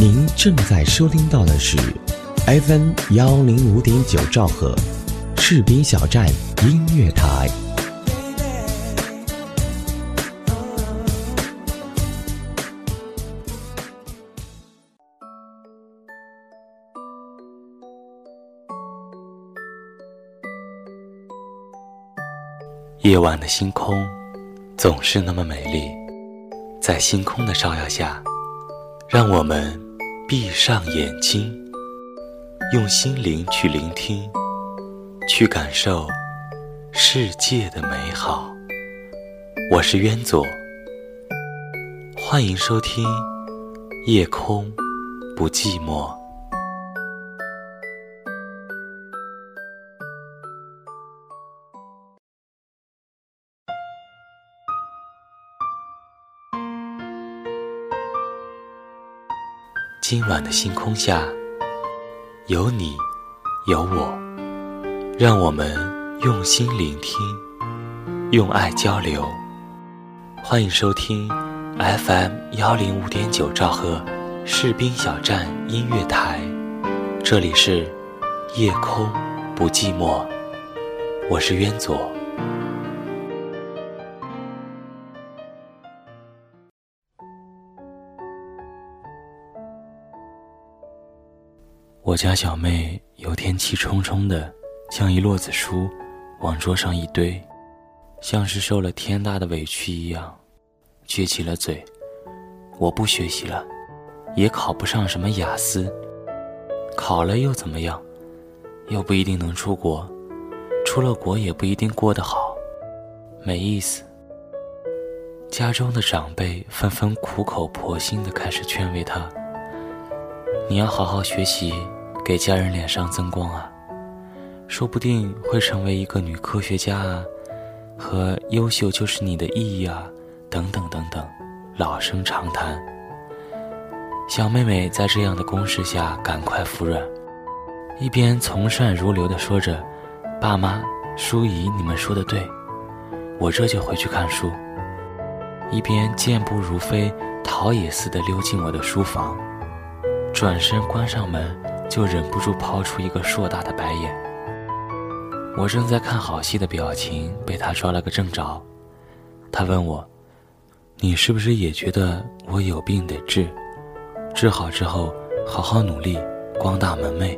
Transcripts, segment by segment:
您正在收听到的是 FM 幺零五点九兆赫，士兵小站音乐台。夜晚的星空总是那么美丽，在星空的照耀下，让我们闭上眼睛，用心灵去聆听，去感受世界的美好。我是渊左，欢迎收听《夜空不寂寞》。今晚的星空下，有你，有我，让我们用心聆听，用爱交流。欢迎收听 FM 幺零五点九兆赫士兵小站音乐台，这里是夜空不寂寞，我是渊左。我家小妹有天气冲冲的，将一摞子书往桌上一堆，像是受了天大的委屈一样，撅起了嘴。我不学习了，也考不上什么雅思，考了又怎么样？又不一定能出国，出了国也不一定过得好，没意思。家中的长辈纷纷苦口婆心的开始劝慰她：“你要好好学习。”给家人脸上增光啊，说不定会成为一个女科学家啊，和优秀就是你的意义啊，等等等等，老生常谈。小妹妹在这样的攻势下赶快服软，一边从善如流的说着：“爸妈、叔姨，你们说的对，我这就回去看书。”一边健步如飞、逃也似的溜进我的书房，转身关上门。就忍不住抛出一个硕大的白眼。我正在看好戏的表情被他抓了个正着，他问我：“你是不是也觉得我有病得治？治好之后好好努力，光大门楣，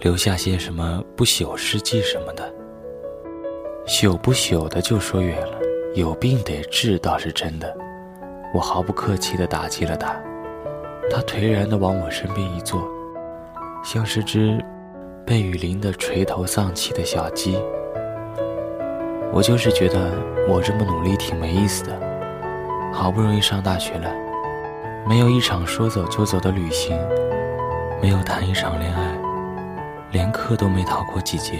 留下些什么不朽事迹什么的？朽不朽的就说远了，有病得治倒是真的。”我毫不客气地打击了他，他颓然地往我身边一坐。像是只被雨淋得垂头丧气的小鸡。我就是觉得我这么努力挺没意思的，好不容易上大学了，没有一场说走就走的旅行，没有谈一场恋爱，连课都没逃过几节。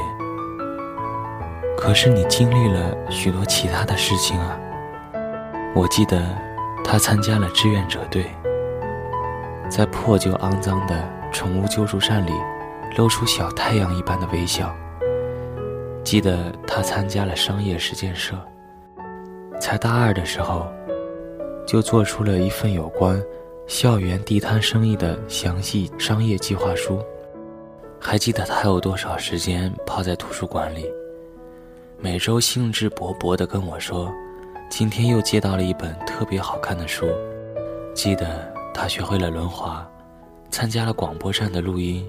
可是你经历了许多其他的事情啊。我记得他参加了志愿者队，在破旧肮脏的。宠物救助站里，露出小太阳一般的微笑。记得他参加了商业实践社，才大二的时候，就做出了一份有关校园地摊生意的详细商业计划书。还记得他有多少时间泡在图书馆里，每周兴致勃勃地跟我说，今天又接到了一本特别好看的书。记得他学会了轮滑。参加了广播站的录音，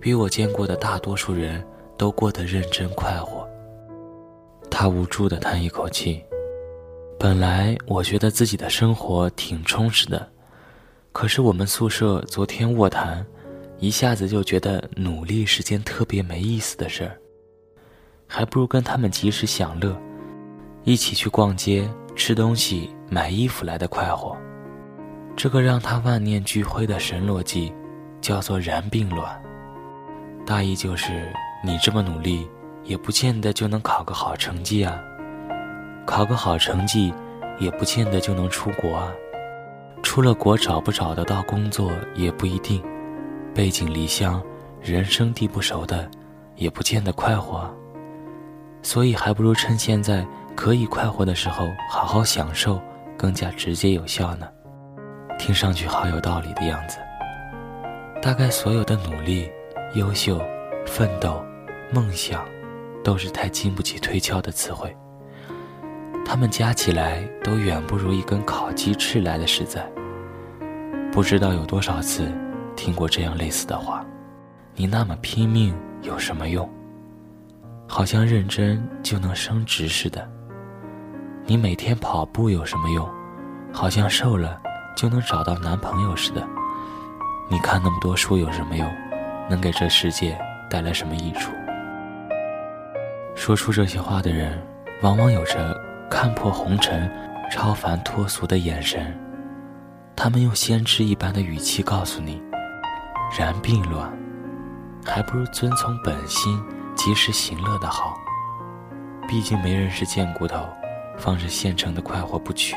比我见过的大多数人都过得认真快活。他无助地叹一口气。本来我觉得自己的生活挺充实的，可是我们宿舍昨天卧谈，一下子就觉得努力是件特别没意思的事儿，还不如跟他们及时享乐，一起去逛街、吃东西、买衣服来的快活。这个让他万念俱灰的神逻辑，叫做然并卵。大意就是，你这么努力，也不见得就能考个好成绩啊；考个好成绩，也不见得就能出国啊；出了国找不找得到工作也不一定；背井离乡，人生地不熟的，也不见得快活啊。所以，还不如趁现在可以快活的时候，好好享受，更加直接有效呢。听上去好有道理的样子，大概所有的努力、优秀、奋斗、梦想，都是太经不起推敲的词汇。他们加起来都远不如一根烤鸡翅来的实在。不知道有多少次听过这样类似的话：“你那么拼命有什么用？好像认真就能升职似的。你每天跑步有什么用？好像瘦了就能找到男朋友似的。”你看那么多书有什么用？能给这世界带来什么益处？说出这些话的人，往往有着看破红尘、超凡脱俗的眼神。他们用先知一般的语气告诉你：“然并卵，还不如遵从本心，及时行乐的好。毕竟没人是贱骨头，放着现成的快活不取，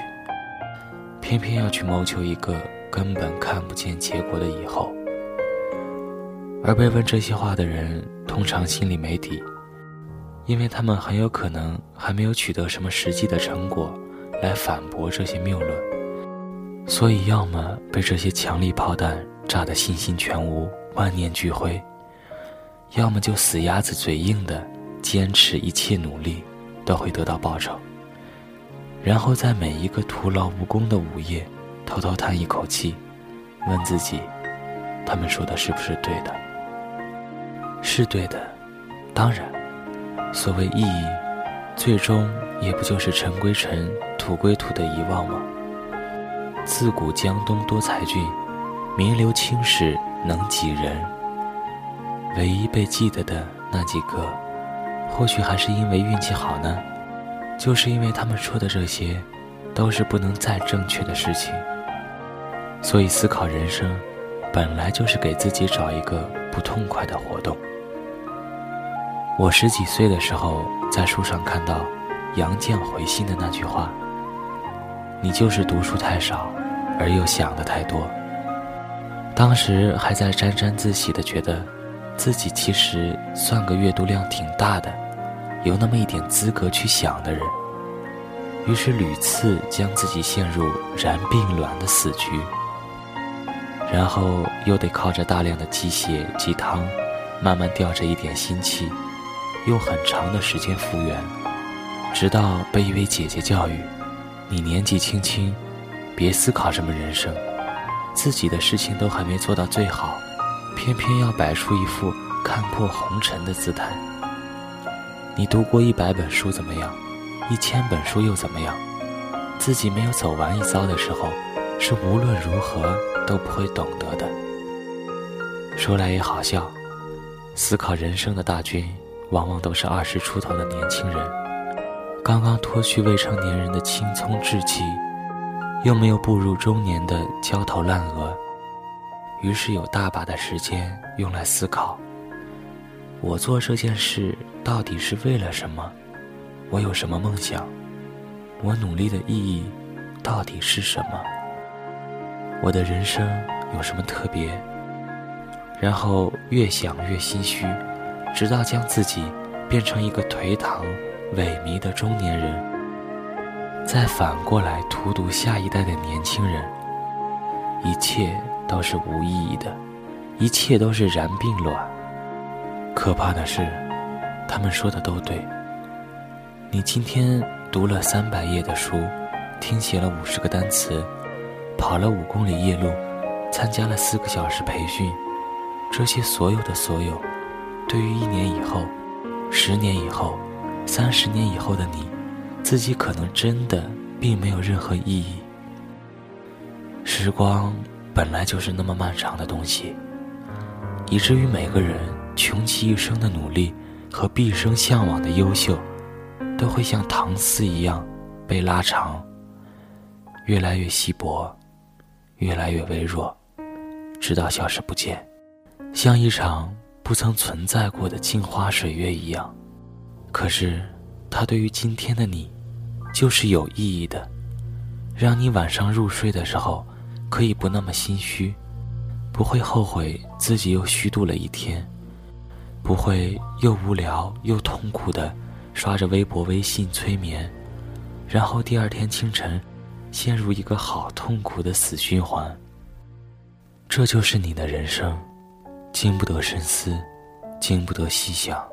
偏偏要去谋求一个。”根本看不见结果的以后，而被问这些话的人通常心里没底，因为他们很有可能还没有取得什么实际的成果来反驳这些谬论，所以要么被这些强力炮弹炸得信心全无、万念俱灰，要么就死鸭子嘴硬的坚持一切努力都会得到报酬，然后在每一个徒劳无功的午夜。偷偷叹一口气，问自己：他们说的是不是对的？是对的，当然，所谓意义，最终也不就是尘归尘、土归土的遗忘吗？自古江东多才俊，名留青史能几人？唯一被记得的那几个，或许还是因为运气好呢。就是因为他们说的这些，都是不能再正确的事情。所以，思考人生，本来就是给自己找一个不痛快的活动。我十几岁的时候，在书上看到杨绛回信的那句话：“你就是读书太少，而又想的太多。”当时还在沾沾自喜的觉得，自己其实算个阅读量挺大的，有那么一点资格去想的人。于是屡次将自己陷入然并卵的死局。然后又得靠着大量的鸡血鸡汤，慢慢吊着一点心气，用很长的时间复原，直到被一位姐姐教育：“你年纪轻轻，别思考什么人生，自己的事情都还没做到最好，偏偏要摆出一副看破红尘的姿态。你读过一百本书怎么样？一千本书又怎么样？自己没有走完一遭的时候。”是无论如何都不会懂得的。说来也好笑，思考人生的大军，往往都是二十出头的年轻人，刚刚脱去未成年人的青葱稚气，又没有步入中年的焦头烂额，于是有大把的时间用来思考：我做这件事到底是为了什么？我有什么梦想？我努力的意义到底是什么？我的人生有什么特别？然后越想越心虚，直到将自己变成一个颓唐、萎靡的中年人，再反过来荼毒下一代的年轻人。一切都是无意义的，一切都是然并卵。可怕的是，他们说的都对。你今天读了三百页的书，听写了五十个单词。跑了五公里夜路，参加了四个小时培训，这些所有的所有，对于一年以后、十年以后、三十年以后的你，自己可能真的并没有任何意义。时光本来就是那么漫长的东西，以至于每个人穷其一生的努力和毕生向往的优秀，都会像糖丝一样被拉长，越来越稀薄。越来越微弱，直到消失不见，像一场不曾存在过的镜花水月一样。可是，它对于今天的你，就是有意义的，让你晚上入睡的时候可以不那么心虚，不会后悔自己又虚度了一天，不会又无聊又痛苦的刷着微博、微信催眠，然后第二天清晨。陷入一个好痛苦的死循环。这就是你的人生，经不得深思，经不得细想，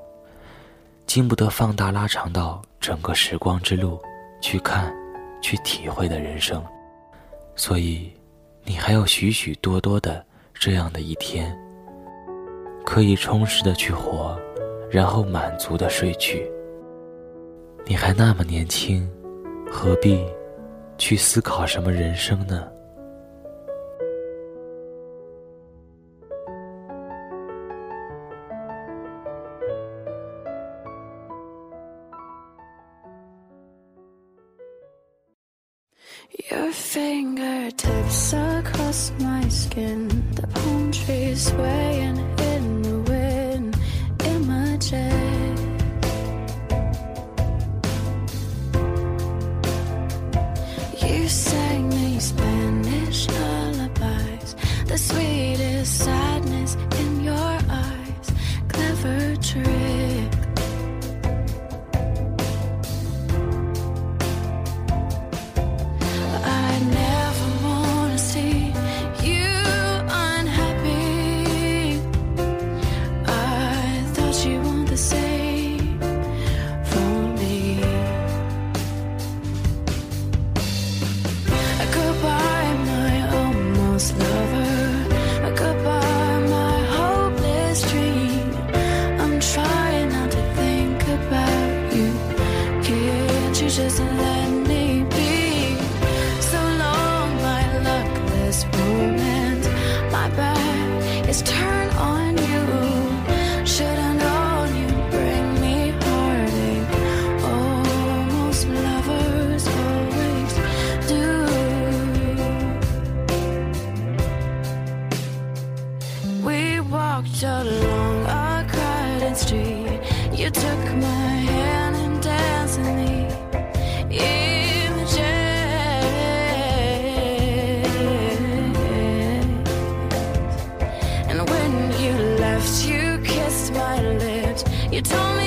经不得放大拉长到整个时光之路去看、去体会的人生。所以，你还有许许多多的这样的一天，可以充实的去活，然后满足的睡去。你还那么年轻，何必去思考什么人生呢？Your fingertips across my skin, the palm trees swaying You told me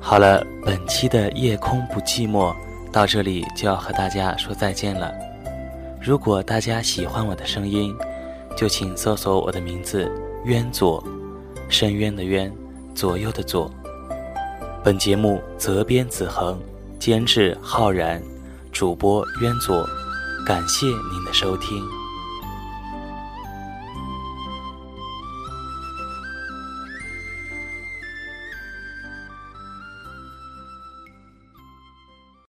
好了，本期的夜空不寂寞到这里就要和大家说再见了。如果大家喜欢我的声音，就请搜索我的名字“渊左”，深渊的渊，左右的左。本节目责编子恒，监制浩然，主播渊左。感谢您的收听。